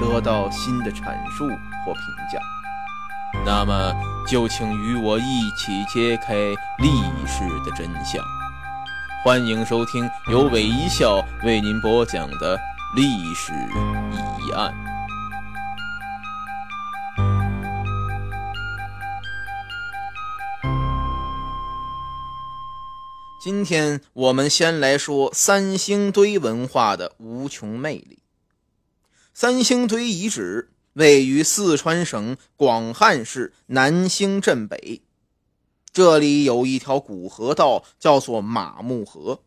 得到新的阐述或评价。那么，就请与我一起揭开历史的真相。欢迎收听由韦一笑为您播讲的历史疑案。今天我们先来说三星堆文化的无穷魅力。三星堆遗址位于四川省广汉市南兴镇北，这里有一条古河道，叫做马木河。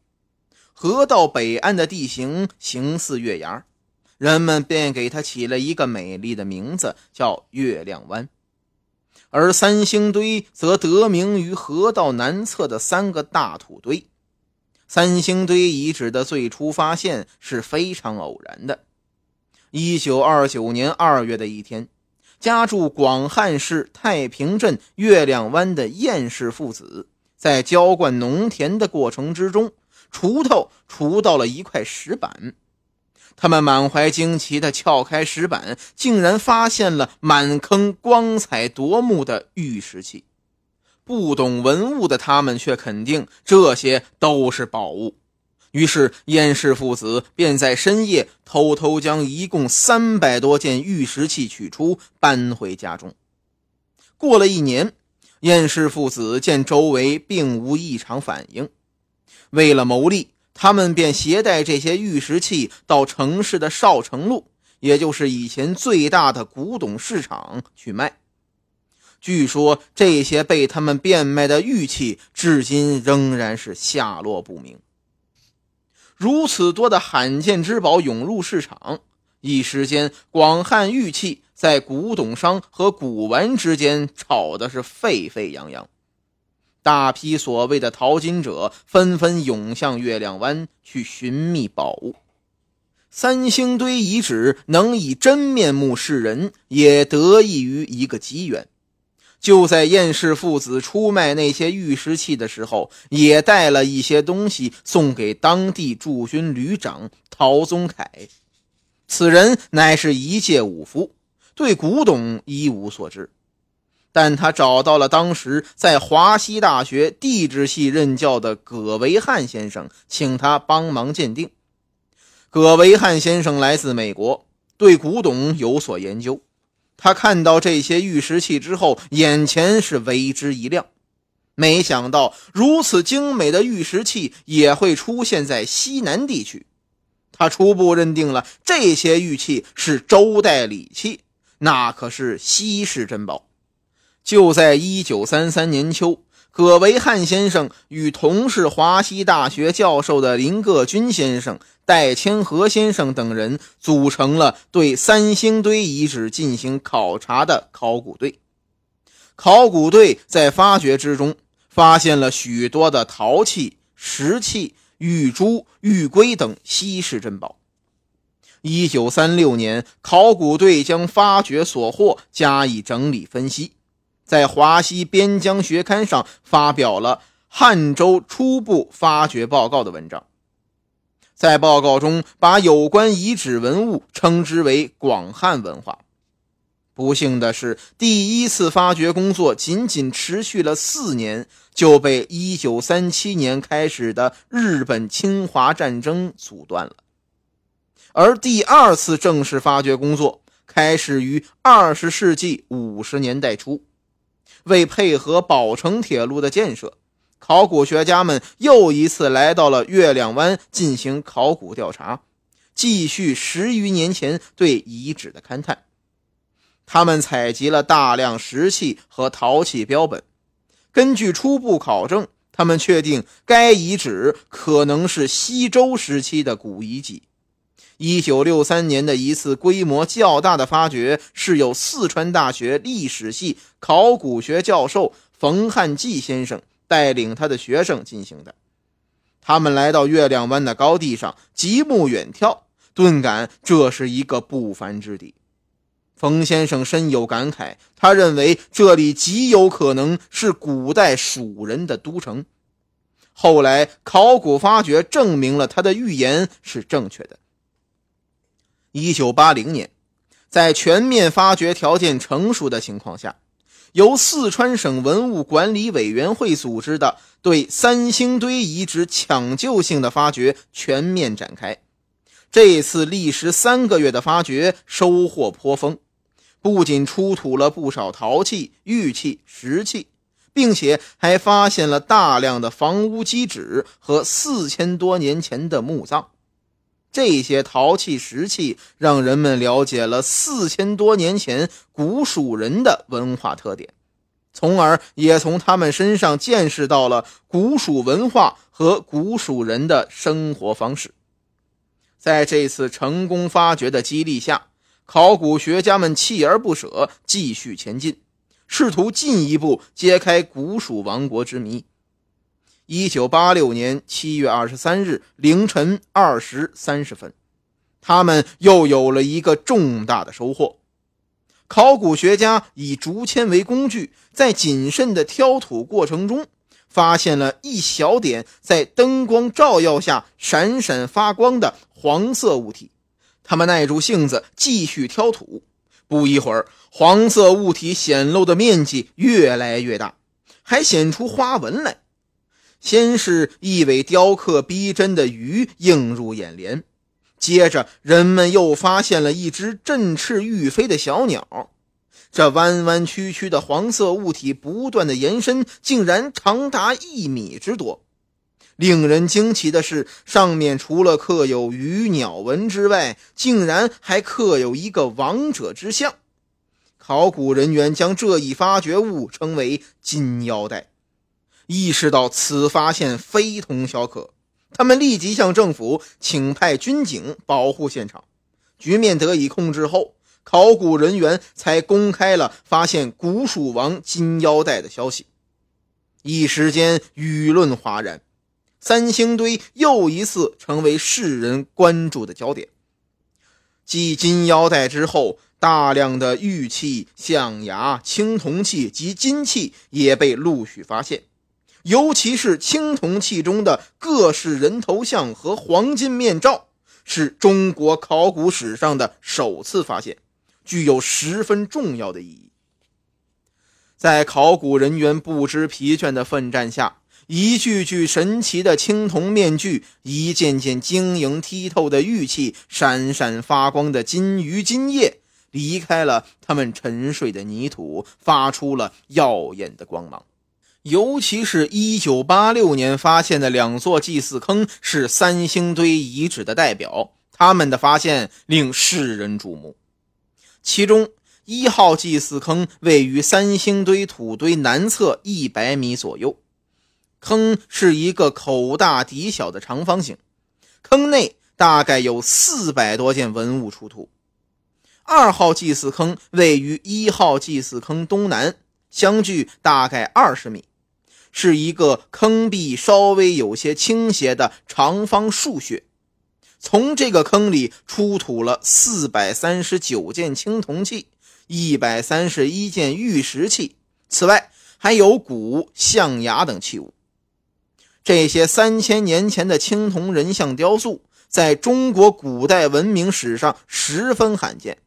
河道北岸的地形形似月牙，人们便给它起了一个美丽的名字，叫月亮湾。而三星堆则得名于河道南侧的三个大土堆。三星堆遗址的最初发现是非常偶然的。一九二九年二月的一天，家住广汉市太平镇月亮湾的燕氏父子在浇灌农田的过程之中，锄头锄到了一块石板。他们满怀惊奇地撬开石板，竟然发现了满坑光彩夺目的玉石器。不懂文物的他们却肯定这些都是宝物。于是，燕氏父子便在深夜偷偷将一共三百多件玉石器取出，搬回家中。过了一年，燕氏父子见周围并无异常反应，为了牟利。他们便携带这些玉石器到城市的少城路，也就是以前最大的古董市场去卖。据说这些被他们变卖的玉器，至今仍然是下落不明。如此多的罕见之宝涌入市场，一时间，广汉玉器在古董商和古玩之间吵的是沸沸扬扬。大批所谓的淘金者纷纷涌向月亮湾去寻觅宝物。三星堆遗址能以真面目示人，也得益于一个机缘。就在燕氏父子出卖那些玉石器的时候，也带了一些东西送给当地驻军旅长陶宗凯。此人乃是一介武夫，对古董一无所知。但他找到了当时在华西大学地质系任教的葛维汉先生，请他帮忙鉴定。葛维汉先生来自美国，对古董有所研究。他看到这些玉石器之后，眼前是为之一亮。没想到如此精美的玉石器也会出现在西南地区。他初步认定了这些玉器是周代礼器，那可是稀世珍宝。就在一九三三年秋，葛维汉先生与同是华西大学教授的林各军先生、戴千和先生等人组成了对三星堆遗址进行考察的考古队。考古队在发掘之中发现了许多的陶器、石器、玉珠、玉圭等稀世珍宝。一九三六年，考古队将发掘所获加以整理分析。在《华西边疆学刊》上发表了汉州初步发掘报告的文章，在报告中把有关遗址文物称之为广汉文化。不幸的是，第一次发掘工作仅仅持续了四年，就被1937年开始的日本侵华战争阻断了。而第二次正式发掘工作开始于20世纪50年代初。为配合宝成铁路的建设，考古学家们又一次来到了月亮湾进行考古调查，继续十余年前对遗址的勘探。他们采集了大量石器和陶器标本，根据初步考证，他们确定该遗址可能是西周时期的古遗迹。一九六三年的一次规模较大的发掘，是由四川大学历史系考古学教授冯汉纪先生带领他的学生进行的。他们来到月亮湾的高地上，极目远眺，顿感这是一个不凡之地。冯先生深有感慨，他认为这里极有可能是古代蜀人的都城。后来考古发掘证明了他的预言是正确的。一九八零年，在全面发掘条件成熟的情况下，由四川省文物管理委员会组织的对三星堆遗址抢救性的发掘全面展开。这次历时三个月的发掘收获颇丰。不仅出土了不少陶器、玉器、石器，并且还发现了大量的房屋基址和四千多年前的墓葬。这些陶器、石器让人们了解了四千多年前古蜀人的文化特点，从而也从他们身上见识到了古蜀文化和古蜀人的生活方式。在这次成功发掘的激励下，考古学家们锲而不舍，继续前进，试图进一步揭开古蜀王国之谜。一九八六年七月二十三日凌晨二时三十分，他们又有了一个重大的收获。考古学家以竹签为工具，在谨慎的挑土过程中，发现了一小点在灯光照耀下闪闪发光的黄色物体。他们耐住性子继续挑土，不一会儿，黄色物体显露的面积越来越大，还显出花纹来。先是一尾雕刻逼真的鱼映入眼帘，接着人们又发现了一只振翅欲飞的小鸟。这弯弯曲曲的黄色物体不断的延伸，竟然长达一米之多。令人惊奇的是，上面除了刻有鱼鸟纹之外，竟然还刻有一个王者之像。考古人员将这一发掘物称为“金腰带”，意识到此发现非同小可，他们立即向政府请派军警保护现场。局面得以控制后，考古人员才公开了发现古蜀王金腰带的消息，一时间舆论哗然。三星堆又一次成为世人关注的焦点。继金腰带之后，大量的玉器、象牙、青铜器及金器也被陆续发现，尤其是青铜器中的各式人头像和黄金面罩，是中国考古史上的首次发现，具有十分重要的意义。在考古人员不知疲倦的奋战下。一具具神奇的青铜面具，一件件晶莹剔透的玉器，闪闪发光的金鱼金叶，离开了他们沉睡的泥土，发出了耀眼的光芒。尤其是一九八六年发现的两座祭祀坑，是三星堆遗址的代表，他们的发现令世人瞩目。其中一号祭祀坑位于三星堆土堆南侧一百米左右。坑是一个口大底小的长方形，坑内大概有四百多件文物出土。二号祭祀坑位于一号祭祀坑东南，相距大概二十米，是一个坑壁稍微有些倾斜的长方竖穴。从这个坑里出土了四百三十九件青铜器，一百三十一件玉石器，此外还有鼓、象牙等器物。这些三千年前的青铜人像雕塑，在中国古代文明史上十分罕见，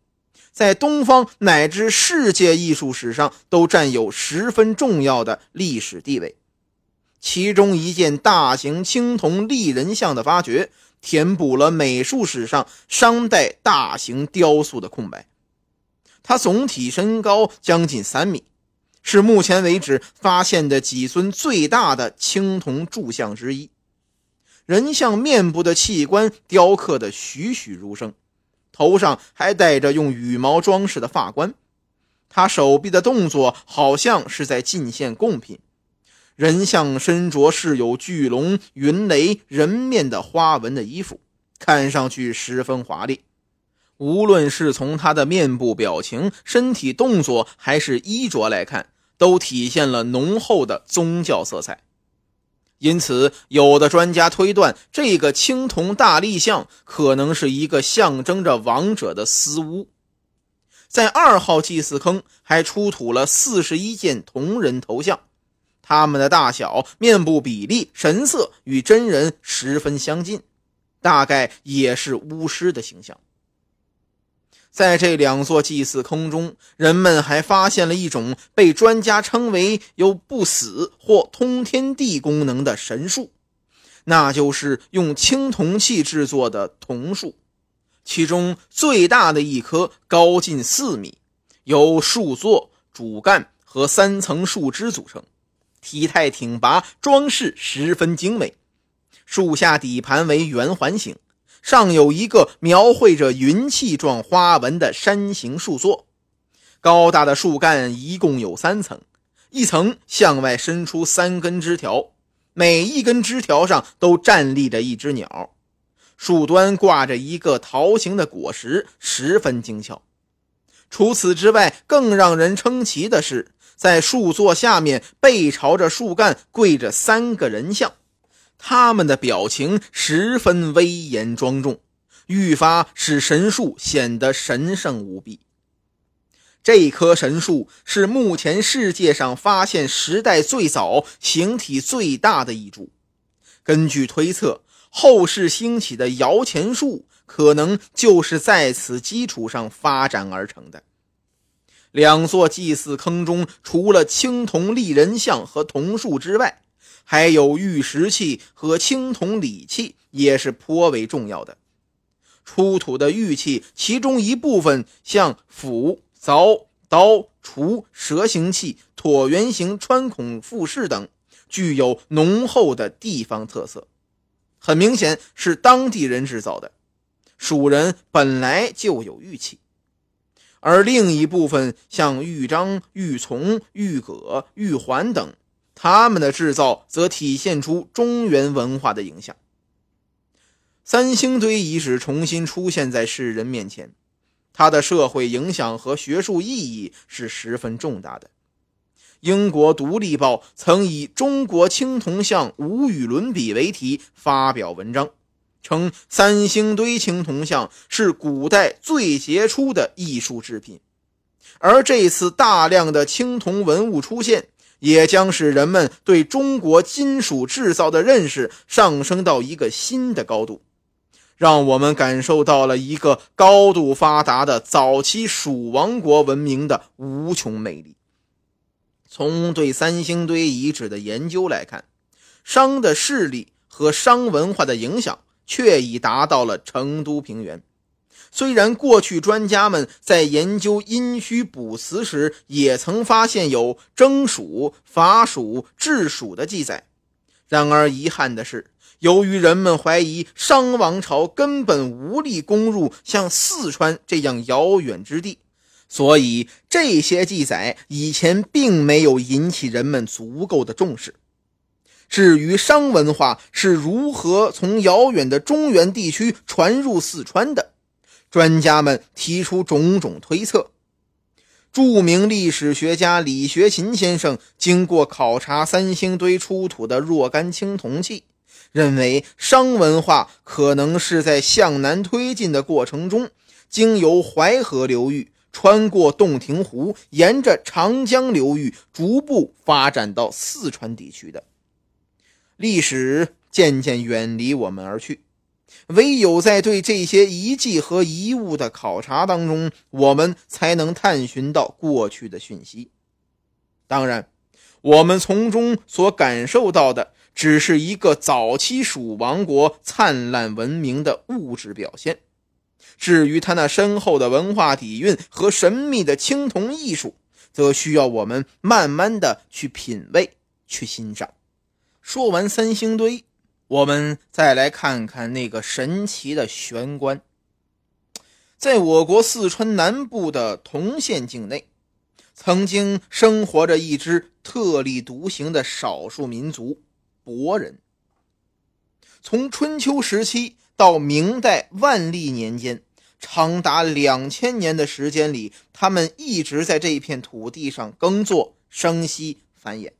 在东方乃至世界艺术史上都占有十分重要的历史地位。其中一件大型青铜立人像的发掘，填补了美术史上商代大型雕塑的空白。它总体身高将近三米，是目前为止发现的几尊最大的青铜铸像之一。人像面部的器官雕刻的栩栩如生，头上还戴着用羽毛装饰的发冠。他手臂的动作好像是在进献贡品。人像身着饰有巨龙、云雷、人面的花纹的衣服，看上去十分华丽。无论是从他的面部表情、身体动作，还是衣着来看，都体现了浓厚的宗教色彩。因此，有的专家推断，这个青铜大力像可能是一个象征着王者的私屋。在二号祭祀坑还出土了四十一件铜人头像，他们的大小、面部比例、神色与真人十分相近，大概也是巫师的形象。在这两座祭祀坑中，人们还发现了一种被专家称为有不死或通天地功能的神树，那就是用青铜器制作的铜树。其中最大的一棵高近四米，由树座、主干和三层树枝组成，体态挺拔，装饰十分精美。树下底盘为圆环形，上有一个描绘着云气状花纹的山形树座。高大的树干一共有三层，一层向外伸出三根枝条，每一根枝条上都站立着一只鸟。树端挂着一个桃形的果实，十分精巧。除此之外，更让人称奇的是，在树座下面背朝着树干跪着三个人像，他们的表情十分威严庄重，愈发使神树显得神圣无比。这棵神树是目前世界上发现时代最早、形体最大的一株。根据推测。后世兴起的摇钱树，可能就是在此基础上发展而成的。两座祭祀坑中，除了青铜立人像和铜树之外，还有玉石器和青铜礼器，也是颇为重要的。出土的玉器，其中一部分像斧、凿、刀、锄、蛇形器、椭圆形穿孔复式等，具有浓厚的地方特色。很明显是当地人制造的，蜀人本来就有玉器，而另一部分像玉章、玉琮、玉戈、玉环等，他们的制造则体现出中原文化的影响。三星堆遗址重新出现在世人面前，它的社会影响和学术意义是十分重大的。英国《独立报》曾以“中国青铜像无与伦比”为题发表文章，称三星堆青铜像是古代最杰出的艺术制品。而这次大量的青铜文物出现，也将使人们对中国金属制造的认识上升到一个新的高度，让我们感受到了一个高度发达的早期蜀王国文明的无穷魅力。从对三星堆遗址的研究来看，商的势力和商文化的影响却已达到了成都平原。虽然过去专家们在研究殷墟卜辞时，也曾发现有征蜀、伐蜀、治蜀的记载，然而遗憾的是，由于人们怀疑商王朝根本无力攻入像四川这样遥远之地。所以这些记载以前并没有引起人们足够的重视。至于商文化是如何从遥远的中原地区传入四川的，专家们提出种种推测。著名历史学家李学勤先生经过考察三星堆出土的若干青铜器，认为商文化可能是在向南推进的过程中，经由淮河流域。穿过洞庭湖，沿着长江流域逐步发展到四川地区的历史渐渐远离我们而去，唯有在对这些遗迹和遗物的考察当中，我们才能探寻到过去的讯息。当然，我们从中所感受到的只是一个早期蜀王国灿烂文明的物质表现。至于他那深厚的文化底蕴和神秘的青铜艺术，则需要我们慢慢的去品味、去欣赏。说完三星堆，我们再来看看那个神奇的玄关。在我国四川南部的铜县境内，曾经生活着一支特立独行的少数民族——博人。从春秋时期到明代万历年间。长达两千年的时间里，他们一直在这片土地上耕作、生息、繁衍。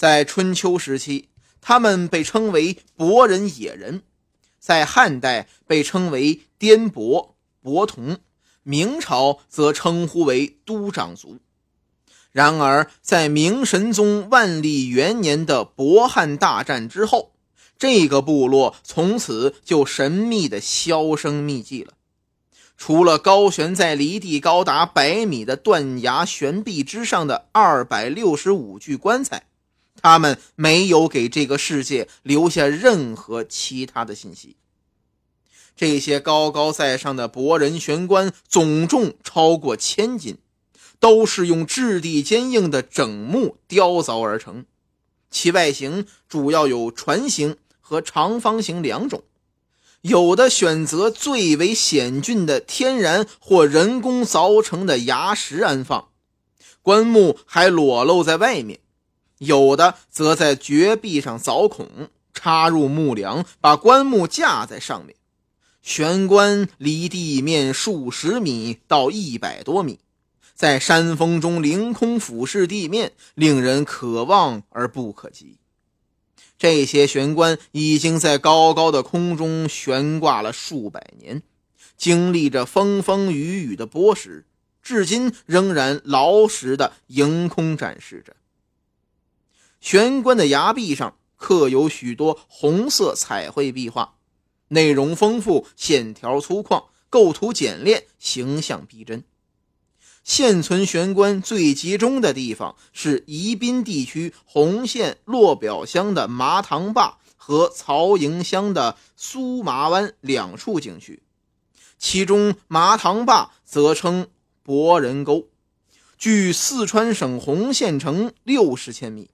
在春秋时期，他们被称为博人、野人；在汉代被称为滇伯、伯同；明朝则称呼为都长族。然而，在明神宗万历元年的博汉大战之后，这个部落从此就神秘的销声匿迹了。除了高悬在离地高达百米的断崖悬壁之上的二百六十五具棺材，他们没有给这个世界留下任何其他的信息。这些高高在上的博人悬棺总重超过千斤，都是用质地坚硬的整木雕凿而成，其外形主要有船形和长方形两种。有的选择最为险峻的天然或人工凿成的崖石安放，棺木还裸露在外面；有的则在绝壁上凿孔，插入木梁，把棺木架在上面。悬棺离地面数十米到一百多米，在山峰中凌空俯视地面，令人可望而不可及。这些悬棺已经在高高的空中悬挂了数百年，经历着风风雨雨的剥蚀，至今仍然老实的迎空展示着。悬棺的崖壁上刻有许多红色彩绘壁画，内容丰富，线条粗犷，构图简练，形象逼真。现存悬棺最集中的地方是宜宾地区红县落表乡的麻塘坝和曹营乡的苏麻湾两处景区，其中麻塘坝则称博人沟，距四川省红县城六十千米，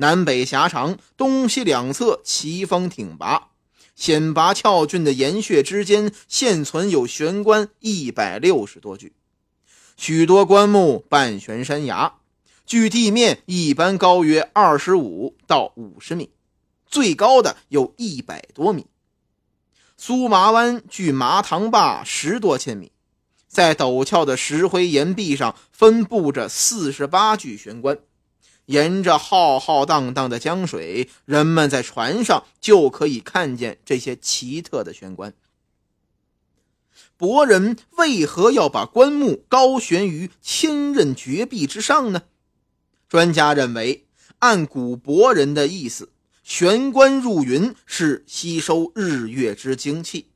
南北狭长，东西两侧奇峰挺拔，险拔峭峻的岩穴之间现存有悬棺一百六十多具。许多棺木半悬山崖，距地面一般高约二十五到五十米，最高的有一百多米。苏麻湾距麻塘坝十多千米，在陡峭的石灰岩壁上分布着四十八具悬棺。沿着浩浩荡荡的江水，人们在船上就可以看见这些奇特的悬棺。博人为何要把棺木高悬于千仞绝壁之上呢？专家认为，按古博人的意思，悬棺入云是吸收日月之精气。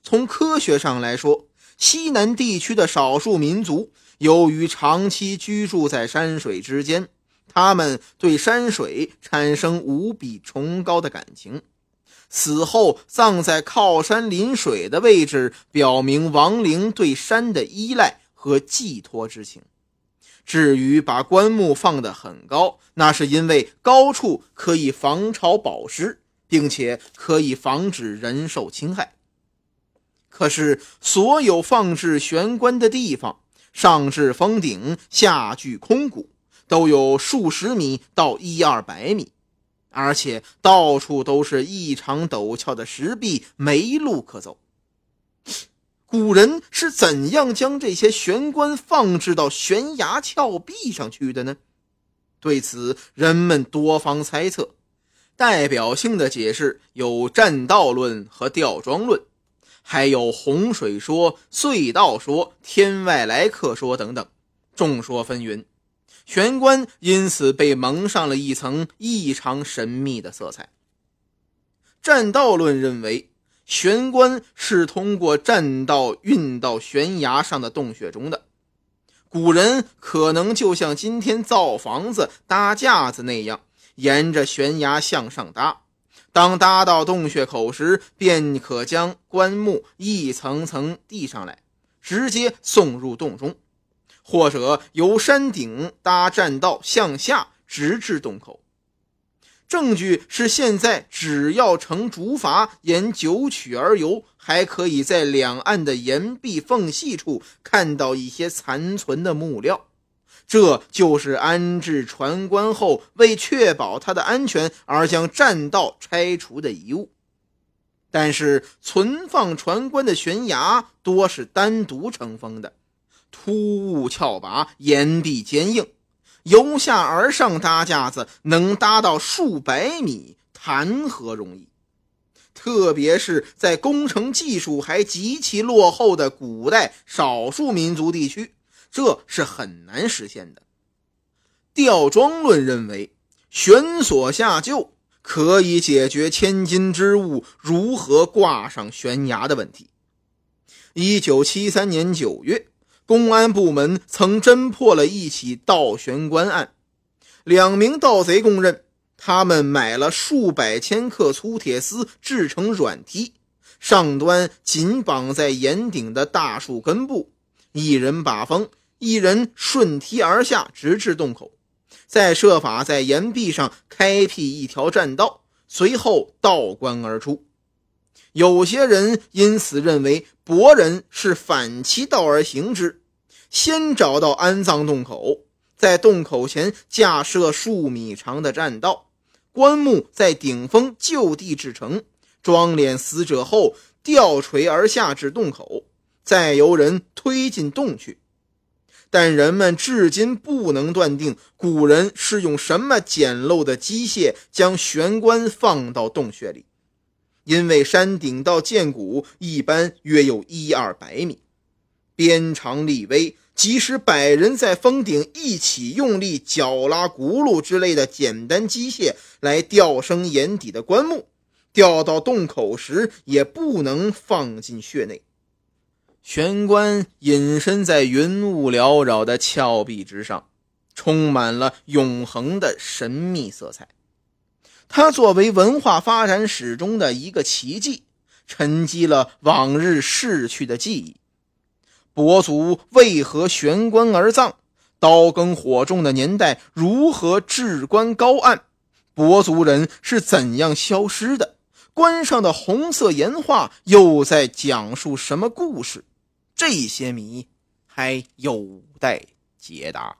从科学上来说，西南地区的少数民族由于长期居住在山水之间，他们对山水产生无比崇高的感情。死后葬在靠山临水的位置，表明亡灵对山的依赖和寄托之情。至于把棺木放得很高，那是因为高处可以防潮保湿，并且可以防止人受侵害。可是，所有放置悬棺的地方，上至峰顶，下距空谷，都有数十米到一二百米。而且到处都是异常陡峭的石壁，没路可走。古人是怎样将这些悬棺放置到悬崖峭壁上去的呢？对此，人们多方猜测。代表性的解释有栈道论和吊装论，还有洪水说、隧道说、天外来客说等等，众说纷纭。悬棺因此被蒙上了一层异常神秘的色彩。栈道论认为，悬棺是通过栈道运到悬崖上的洞穴中的。古人可能就像今天造房子搭架子那样，沿着悬崖向上搭。当搭到洞穴口时，便可将棺木一层层递上来，直接送入洞中。或者由山顶搭栈道向下，直至洞口。证据是，现在只要乘竹筏沿九曲而游，还可以在两岸的岩壁缝隙处看到一些残存的木料。这就是安置船棺后，为确保它的安全而将栈道拆除的遗物。但是，存放船棺的悬崖多是单独成峰的，突兀峭拔，岩壁坚硬，由下而上搭架子能搭到数百米，谈何容易？特别是在工程技术还极其落后的古代少数民族地区，这是很难实现的。吊装论认为，悬索下救。可以解决千斤之物如何挂上悬崖的问题。一九七三年九月，公安部门曾侦破了一起盗悬棺案，两名盗贼供认，他们买了数百千克粗铁丝制成软梯，上端紧绑在岩顶的大树根部，一人把风，一人顺梯而下，直至洞口。再设法在岩壁上开辟一条栈道，随后倒棺而出。有些人因此认为博人是反其道而行之，先找到安葬洞口，在洞口前架设数米长的栈道，棺木在顶峰就地制成，装殓死者后吊垂而下至洞口，再由人推进洞去。但人们至今不能断定古人是用什么简陋的机械将悬棺放到洞穴里，因为山顶到涧谷一般约有一二百米，鞭长力微，即使百人在峰顶一起用力绞拉轱辘之类的简单机械来吊升岩底的棺木，吊到洞口时也不能放进穴内。玄关隐身在云雾缭绕的峭壁之上，充满了永恒的神秘色彩。它作为文化发展史中的一个奇迹，沉积了往日逝去的记忆。伯族为何悬棺而葬？刀耕火种的年代如何置棺高岸？伯族人是怎样消失的？棺上的红色岩画又在讲述什么故事？这些谜还有待解答。